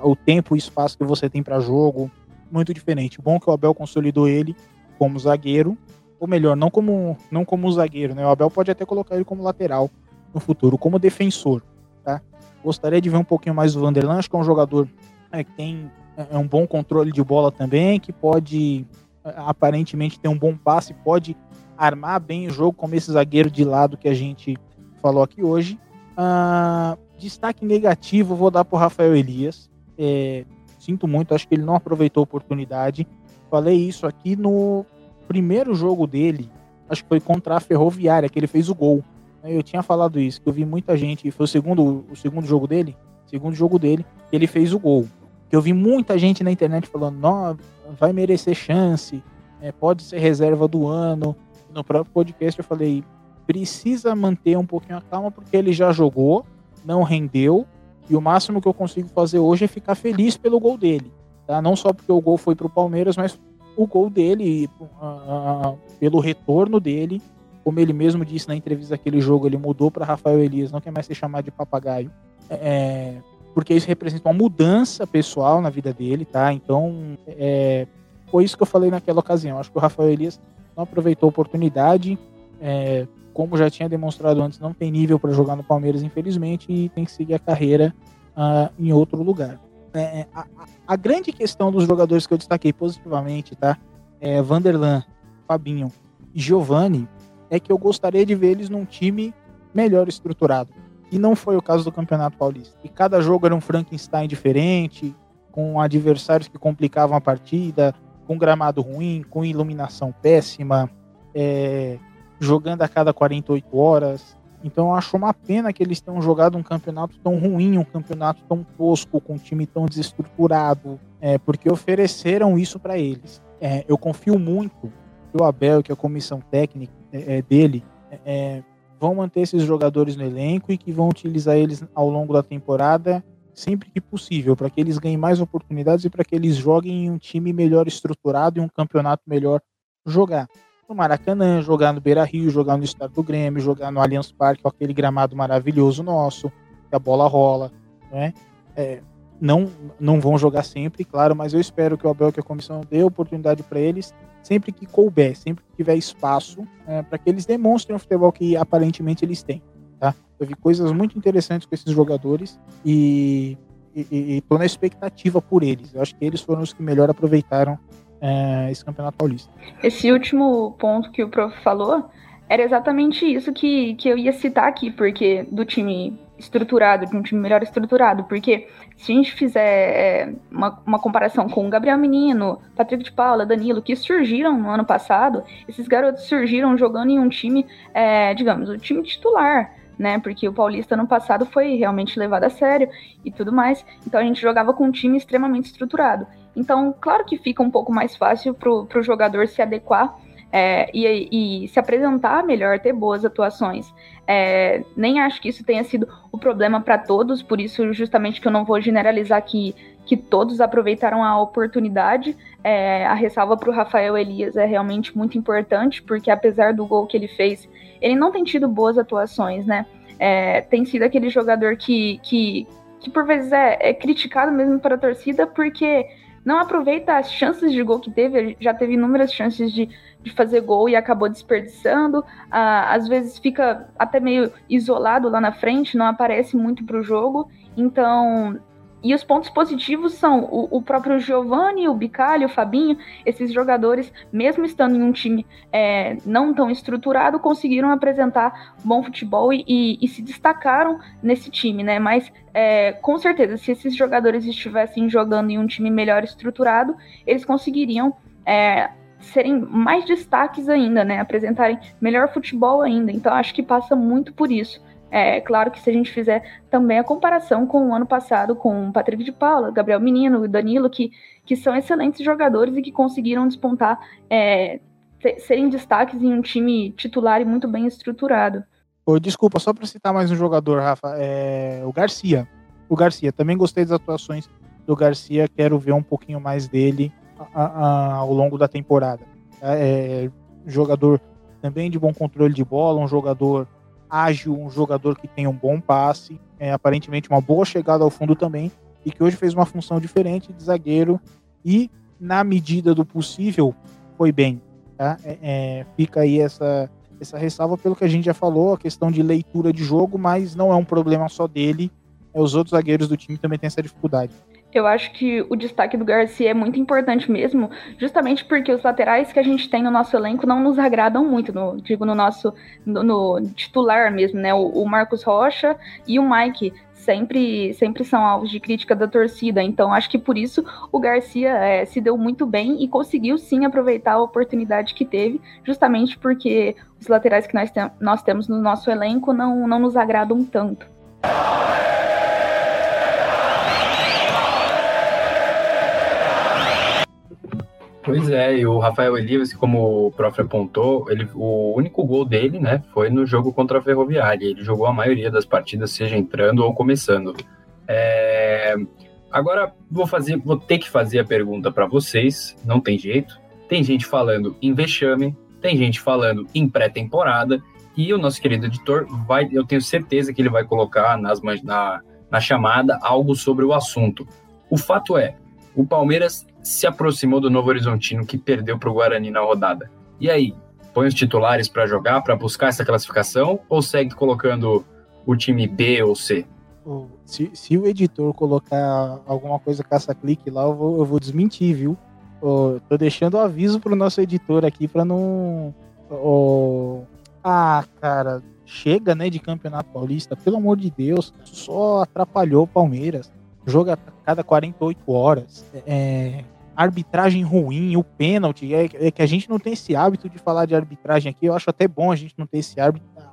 o tempo e espaço que você tem para jogo, muito diferente. Bom que o Abel consolidou ele como zagueiro, ou melhor, não como não como zagueiro, né? O Abel pode até colocar ele como lateral no futuro, como defensor, tá? Gostaria de ver um pouquinho mais do Vanderlan, acho que é um jogador é, que tem é, um bom controle de bola também, que pode é, aparentemente ter um bom passe, pode armar bem o jogo como esse zagueiro de lado que a gente falou aqui hoje. Ah, destaque negativo vou dar para Rafael Elias. É, sinto muito, acho que ele não aproveitou a oportunidade. Falei isso aqui no primeiro jogo dele, acho que foi contra a Ferroviária, que ele fez o gol. Eu tinha falado isso, que eu vi muita gente, foi o segundo, o segundo jogo dele, segundo jogo dele, ele fez o gol. Eu vi muita gente na internet falando, não, vai merecer chance, é, pode ser reserva do ano, no próprio podcast eu falei, precisa manter um pouquinho a calma porque ele já jogou, não rendeu, e o máximo que eu consigo fazer hoje é ficar feliz pelo gol dele. Tá? Não só porque o gol foi para o Palmeiras, mas o gol dele, uh, uh, pelo retorno dele, como ele mesmo disse na entrevista daquele jogo, ele mudou para Rafael Elias, não quer mais ser chamado de papagaio, é, porque isso representa uma mudança pessoal na vida dele, tá? Então, é, foi isso que eu falei naquela ocasião. Acho que o Rafael Elias não aproveitou a oportunidade. É, como já tinha demonstrado antes, não tem nível para jogar no Palmeiras, infelizmente, e tem que seguir a carreira uh, em outro lugar. É, a, a, grande questão dos jogadores que eu destaquei positivamente, tá? É, Vanderlan, Fabinho e Giovani, é que eu gostaria de ver eles num time melhor estruturado. E não foi o caso do Campeonato Paulista. E cada jogo era um Frankenstein diferente, com adversários que complicavam a partida, com gramado ruim, com iluminação péssima, é, jogando a cada 48 horas. Então eu acho uma pena que eles tenham jogado um campeonato tão ruim, um campeonato tão tosco, com um time tão desestruturado, é, porque ofereceram isso para eles. É, eu confio muito que o Abel, que a comissão técnica é, é dele, é, é, vão manter esses jogadores no elenco e que vão utilizar eles ao longo da temporada sempre que possível, para que eles ganhem mais oportunidades e para que eles joguem em um time melhor estruturado e um campeonato melhor jogar. No Maracanã, jogar no Beira Rio, jogar no Estado do Grêmio, jogar no Allianz Parque, aquele gramado maravilhoso nosso, que a bola rola, né? É, não, não vão jogar sempre, claro, mas eu espero que o Abel, que a comissão dê oportunidade para eles, sempre que couber, sempre que tiver espaço, é, para que eles demonstrem o futebol que aparentemente eles têm. Tá? Eu vi coisas muito interessantes com esses jogadores e, estou na expectativa por eles. Eu acho que eles foram os que melhor aproveitaram é, esse campeonato paulista. Esse último ponto que o prof falou era exatamente isso que, que eu ia citar aqui, porque do time estruturado, de um time melhor estruturado, porque se a gente fizer é, uma, uma comparação com o Gabriel Menino, Patrick de Paula, Danilo, que surgiram no ano passado, esses garotos surgiram jogando em um time, é, digamos, o time titular, né? Porque o Paulista no passado foi realmente levado a sério e tudo mais. Então a gente jogava com um time extremamente estruturado. Então, claro que fica um pouco mais fácil para o jogador se adequar é, e, e, se apresentar melhor, ter boas atuações. É, nem acho que isso tenha sido o problema para todos, por isso, justamente, que eu não vou generalizar que, que todos aproveitaram a oportunidade. É, a ressalva para o Rafael Elias é realmente muito importante, porque apesar do gol que ele fez, ele não tem tido boas atuações, né? É, tem sido aquele jogador que, que, que por vezes é, é criticado mesmo para a torcida, porque não aproveita as chances de gol que teve, já teve inúmeras chances de, de fazer gol e acabou desperdiçando. Ah, às vezes fica até meio isolado lá na frente, não aparece muito para o jogo. Então, e os pontos positivos são o, o próprio Giovanni, o Bicalho, o Fabinho, esses jogadores, mesmo estando em um time é, não tão estruturado, conseguiram apresentar bom futebol e, e, e se destacaram nesse time, né? Mas é, com certeza, se esses jogadores estivessem jogando em um time melhor estruturado, eles conseguiriam é, serem mais destaques ainda, né? Apresentarem melhor futebol ainda. Então acho que passa muito por isso. É claro que se a gente fizer também a comparação com o ano passado, com o Patrick de Paula, Gabriel Menino e Danilo, que, que são excelentes jogadores e que conseguiram despontar, é, serem destaques em um time titular e muito bem estruturado. Oh, desculpa, só para citar mais um jogador, Rafa, é o Garcia. O Garcia, também gostei das atuações do Garcia, quero ver um pouquinho mais dele a, a, ao longo da temporada. É, é, jogador também de bom controle de bola, um jogador ágil, um jogador que tem um bom passe, é, aparentemente uma boa chegada ao fundo também, e que hoje fez uma função diferente de zagueiro e, na medida do possível, foi bem. Tá? É, é, fica aí essa, essa ressalva pelo que a gente já falou, a questão de leitura de jogo, mas não é um problema só dele, é, os outros zagueiros do time também têm essa dificuldade. Eu acho que o destaque do Garcia é muito importante mesmo, justamente porque os laterais que a gente tem no nosso elenco não nos agradam muito, no, digo, no nosso no, no titular mesmo, né? O, o, Marcos Rocha e o Mike sempre, sempre são alvos de crítica da torcida. Então, acho que por isso o Garcia é, se deu muito bem e conseguiu sim aproveitar a oportunidade que teve, justamente porque os laterais que nós, te nós temos no nosso elenco não, não nos agradam tanto. Pois é, e o Rafael Elias, como o prof apontou, ele, o único gol dele, né, foi no jogo contra a Ferroviária. Ele jogou a maioria das partidas, seja entrando ou começando. É... Agora vou fazer, vou ter que fazer a pergunta para vocês, não tem jeito. Tem gente falando em vexame, tem gente falando em pré-temporada, e o nosso querido editor vai, eu tenho certeza que ele vai colocar nas, na, na chamada algo sobre o assunto. O fato é, o Palmeiras se aproximou do Novo Horizontino que perdeu para o Guarani na rodada. E aí, põe os titulares para jogar, para buscar essa classificação, ou segue colocando o time B ou C? Se, se o editor colocar alguma coisa caça-clique lá, eu vou, eu vou desmentir, viu? Oh, tô deixando o aviso pro nosso editor aqui para não. Ah, cara, chega, né, de Campeonato Paulista, pelo amor de Deus, só atrapalhou o Palmeiras. Joga a cada 48 horas. É, arbitragem ruim, o pênalti, é, é, que a gente não tem esse hábito de falar de arbitragem aqui. Eu acho até bom a gente não ter esse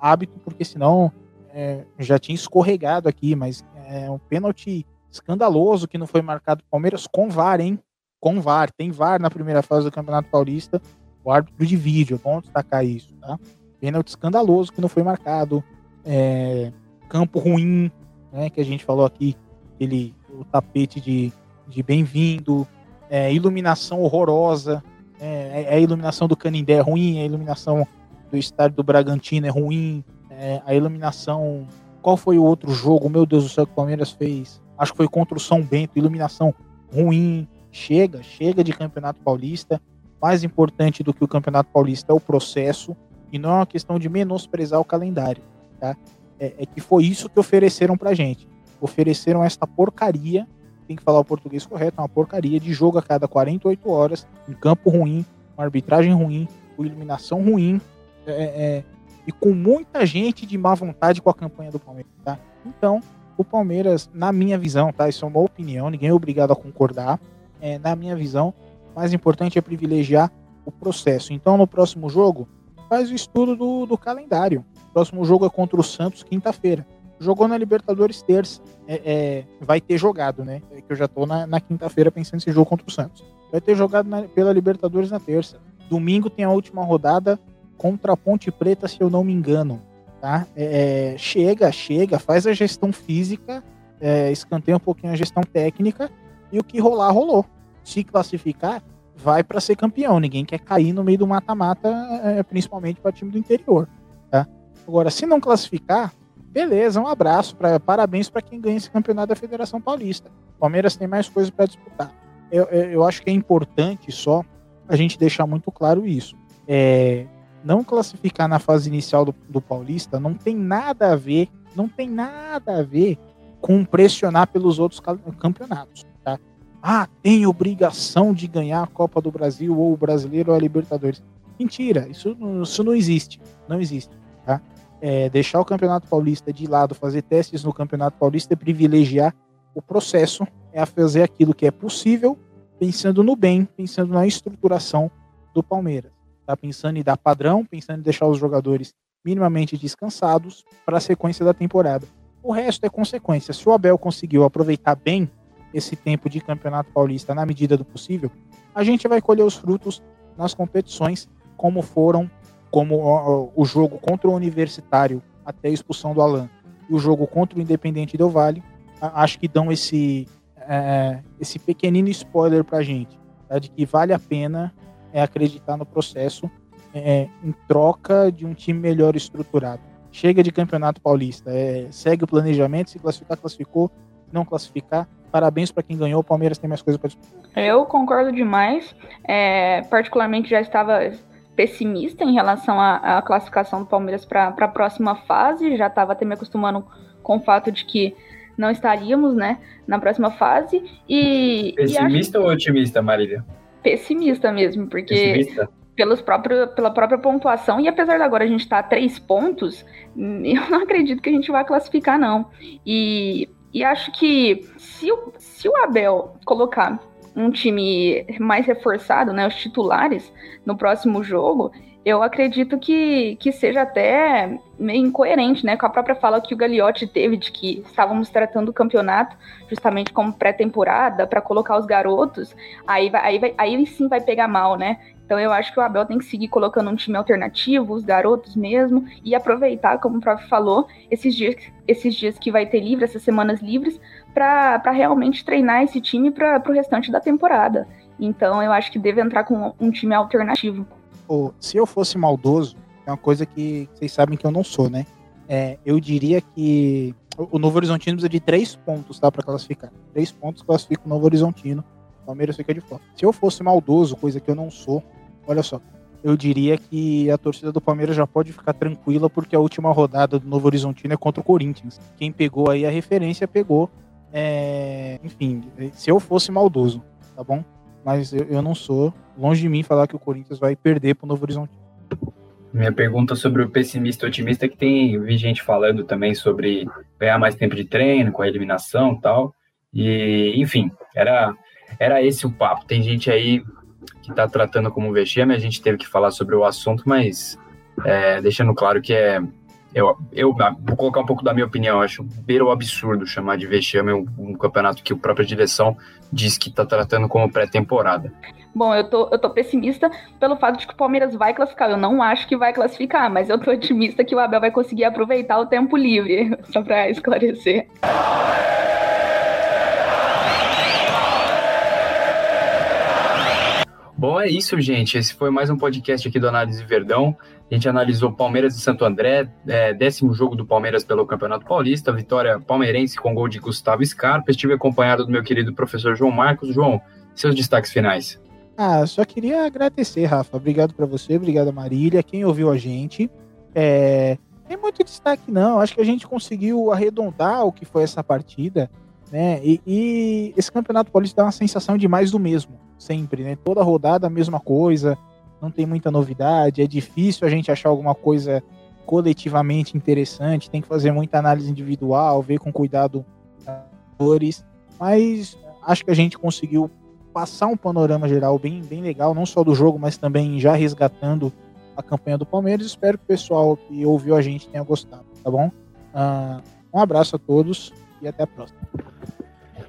hábito, porque senão é, já tinha escorregado aqui, mas é um pênalti escandaloso que não foi marcado Palmeiras com VAR, hein? Com VAR. Tem VAR na primeira fase do Campeonato Paulista, o árbitro de vídeo, é bom destacar isso, tá? Pênalti escandaloso que não foi marcado, é, campo ruim, né, que a gente falou aqui, aquele, o tapete de, de bem-vindo, é, iluminação horrorosa, é, é, a iluminação do Canindé é ruim, a iluminação do estádio do Bragantino é ruim, é, a iluminação. Qual foi o outro jogo? Meu Deus do céu, que o Palmeiras fez? Acho que foi contra o São Bento, iluminação ruim. Chega, chega de Campeonato Paulista. Mais importante do que o Campeonato Paulista é o processo e não é uma questão de menosprezar o calendário, tá? É, é que foi isso que ofereceram pra gente. Ofereceram esta porcaria tem que falar o português correto, é uma porcaria de jogo a cada 48 horas, em campo ruim, com arbitragem ruim, com iluminação ruim, é, é, e com muita gente de má vontade com a campanha do Palmeiras, tá? Então, o Palmeiras, na minha visão, tá? Isso é uma opinião, ninguém é obrigado a concordar. É, na minha visão, o mais importante é privilegiar o processo. Então, no próximo jogo, faz o estudo do, do calendário. O próximo jogo é contra o Santos, quinta-feira jogou na Libertadores terça. É, é, vai ter jogado, né? É que eu já tô na, na quinta-feira pensando nesse jogo contra o Santos. Vai ter jogado na, pela Libertadores na terça. Domingo tem a última rodada contra a Ponte Preta, se eu não me engano. Tá? É, é chega, chega, faz a gestão física, é, escanteia um pouquinho a gestão técnica e o que rolar, rolou. Se classificar, vai para ser campeão. Ninguém quer cair no meio do mata-mata, é, principalmente para time do interior. Tá? Agora, se não classificar, beleza, um abraço, pra, parabéns para quem ganha esse campeonato da Federação Paulista. Palmeiras tem mais coisas para disputar. Eu, eu, eu, acho que é importante só a gente deixar muito claro isso. É, não classificar na fase inicial do, do Paulista não tem nada a ver, não tem nada a ver com pressionar pelos outros campeonatos. Tá? Ah, tem obrigação de ganhar a Copa do Brasil ou o Brasileiro ou a Libertadores. Mentira, isso, isso não existe. Não existe. Tá? É, deixar o Campeonato Paulista de lado, fazer testes no Campeonato Paulista privilegiar o processo é fazer aquilo que é possível, pensando no bem, pensando na estruturação do Palmeiras. Tá pensando em dar padrão, pensando em deixar os jogadores minimamente descansados para a sequência da temporada. O resto é consequência. Se o Abel conseguiu aproveitar bem esse tempo de Campeonato Paulista na medida do possível, a gente vai colher os frutos nas competições, como foram como o jogo contra o Universitário até a expulsão do Alan e o jogo contra o Independente Del Vale, acho que dão esse, é, esse pequenino spoiler para a gente, tá? de que vale a pena é, acreditar no processo é, em troca de um time melhor estruturado. Chega de Campeonato Paulista, é, segue o planejamento, se classificar, classificou, não classificar, parabéns para quem ganhou, o Palmeiras tem mais coisa para disputar. Eu concordo demais, é, particularmente já estava pessimista em relação à, à classificação do Palmeiras para a próxima fase, já estava até me acostumando com o fato de que não estaríamos, né, na próxima fase. E, pessimista e acho... ou otimista, Marília? Pessimista mesmo, porque pessimista? Pelos próprio, pela própria pontuação, e apesar de agora a gente estar tá a três pontos, eu não acredito que a gente vai classificar, não. E, e acho que se o, se o Abel colocar um time mais reforçado, né, os titulares, no próximo jogo, eu acredito que, que seja até meio incoerente, né, com a própria fala que o Gagliotti teve de que estávamos tratando o campeonato justamente como pré-temporada para colocar os garotos, aí, vai, aí, vai, aí sim vai pegar mal, né? Então eu acho que o Abel tem que seguir colocando um time alternativo, os garotos mesmo, e aproveitar, como o próprio falou, esses dias, esses dias que vai ter livre, essas semanas livres, para realmente treinar esse time para o restante da temporada. Então eu acho que deve entrar com um time alternativo. Oh, se eu fosse maldoso, é uma coisa que vocês sabem que eu não sou, né? É, eu diria que o Novo Horizontino precisa de três pontos tá, para classificar. Três pontos classifica o Novo Horizontino. O Palmeiras fica de fora. Se eu fosse maldoso, coisa que eu não sou, olha só, eu diria que a torcida do Palmeiras já pode ficar tranquila porque a última rodada do Novo Horizontino é contra o Corinthians. Quem pegou aí a referência pegou. É... Enfim, se eu fosse maldoso, tá bom? Mas eu, eu, não sou. Longe de mim falar que o Corinthians vai perder pro Novo Horizontino. Minha pergunta sobre o pessimista e otimista que tem vi gente falando também sobre ganhar mais tempo de treino com a eliminação e tal. E, enfim, era, era esse o papo. Tem gente aí que está tratando como vexame, a gente teve que falar sobre o assunto, mas é, deixando claro que é. Eu, eu vou colocar um pouco da minha opinião, acho beira o absurdo chamar de vexame um, um campeonato que a própria direção diz que está tratando como pré-temporada. Bom, eu tô, eu tô pessimista pelo fato de que o Palmeiras vai classificar. Eu não acho que vai classificar, mas eu tô otimista que o Abel vai conseguir aproveitar o tempo livre, só para esclarecer. Bom, é isso, gente. Esse foi mais um podcast aqui do Análise Verdão. A gente analisou Palmeiras e Santo André, é, décimo jogo do Palmeiras pelo Campeonato Paulista, vitória palmeirense com gol de Gustavo Scarpa. Estive acompanhado do meu querido professor João Marcos. João, seus destaques finais. Ah, só queria agradecer, Rafa. Obrigado para você, obrigado Marília, quem ouviu a gente. É, tem muito destaque, não. Acho que a gente conseguiu arredondar o que foi essa partida, né? E, e esse Campeonato Paulista dá uma sensação de mais do mesmo sempre, né? Toda rodada a mesma coisa, não tem muita novidade, é difícil a gente achar alguma coisa coletivamente interessante, tem que fazer muita análise individual, ver com cuidado atores, mas acho que a gente conseguiu passar um panorama geral bem, bem legal, não só do jogo, mas também já resgatando a campanha do Palmeiras. Espero que o pessoal que ouviu a gente tenha gostado, tá bom? Uh, um abraço a todos e até a próxima.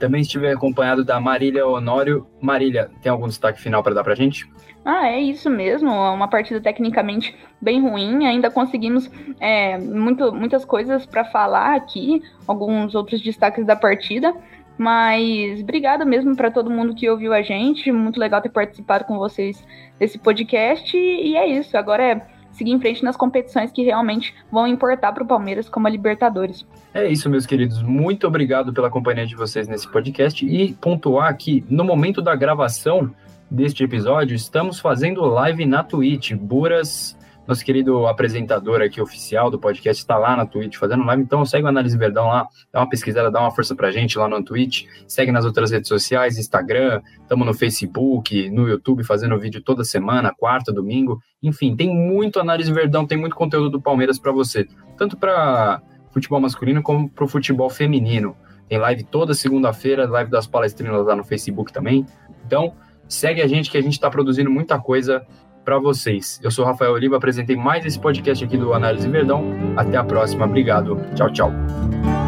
Também estive acompanhado da Marília Honório. Marília, tem algum destaque final para dar para gente? Ah, é isso mesmo. Uma partida tecnicamente bem ruim. Ainda conseguimos é, muito, muitas coisas para falar aqui, alguns outros destaques da partida. Mas obrigada mesmo para todo mundo que ouviu a gente. Muito legal ter participado com vocês desse podcast. E é isso. Agora é seguir em frente nas competições que realmente vão importar para o Palmeiras, como a Libertadores. É isso, meus queridos. Muito obrigado pela companhia de vocês nesse podcast e pontuar que no momento da gravação deste episódio estamos fazendo live na Twitch. Buras Nosso querido apresentador aqui, oficial do podcast, está lá na Twitch fazendo live. Então segue o Análise Verdão lá, dá uma pesquisada, dá uma força pra gente lá no Twitch. Segue nas outras redes sociais, Instagram, estamos no Facebook, no YouTube, fazendo vídeo toda semana, quarta, domingo. Enfim, tem muito Análise Verdão, tem muito conteúdo do Palmeiras para você. Tanto para futebol masculino como para o futebol feminino. Tem live toda segunda-feira, live das palestrinas lá no Facebook também. Então, segue a gente que a gente está produzindo muita coisa para vocês. Eu sou Rafael Oliva, apresentei mais esse podcast aqui do Análise Verdão. Até a próxima. Obrigado. Tchau, tchau.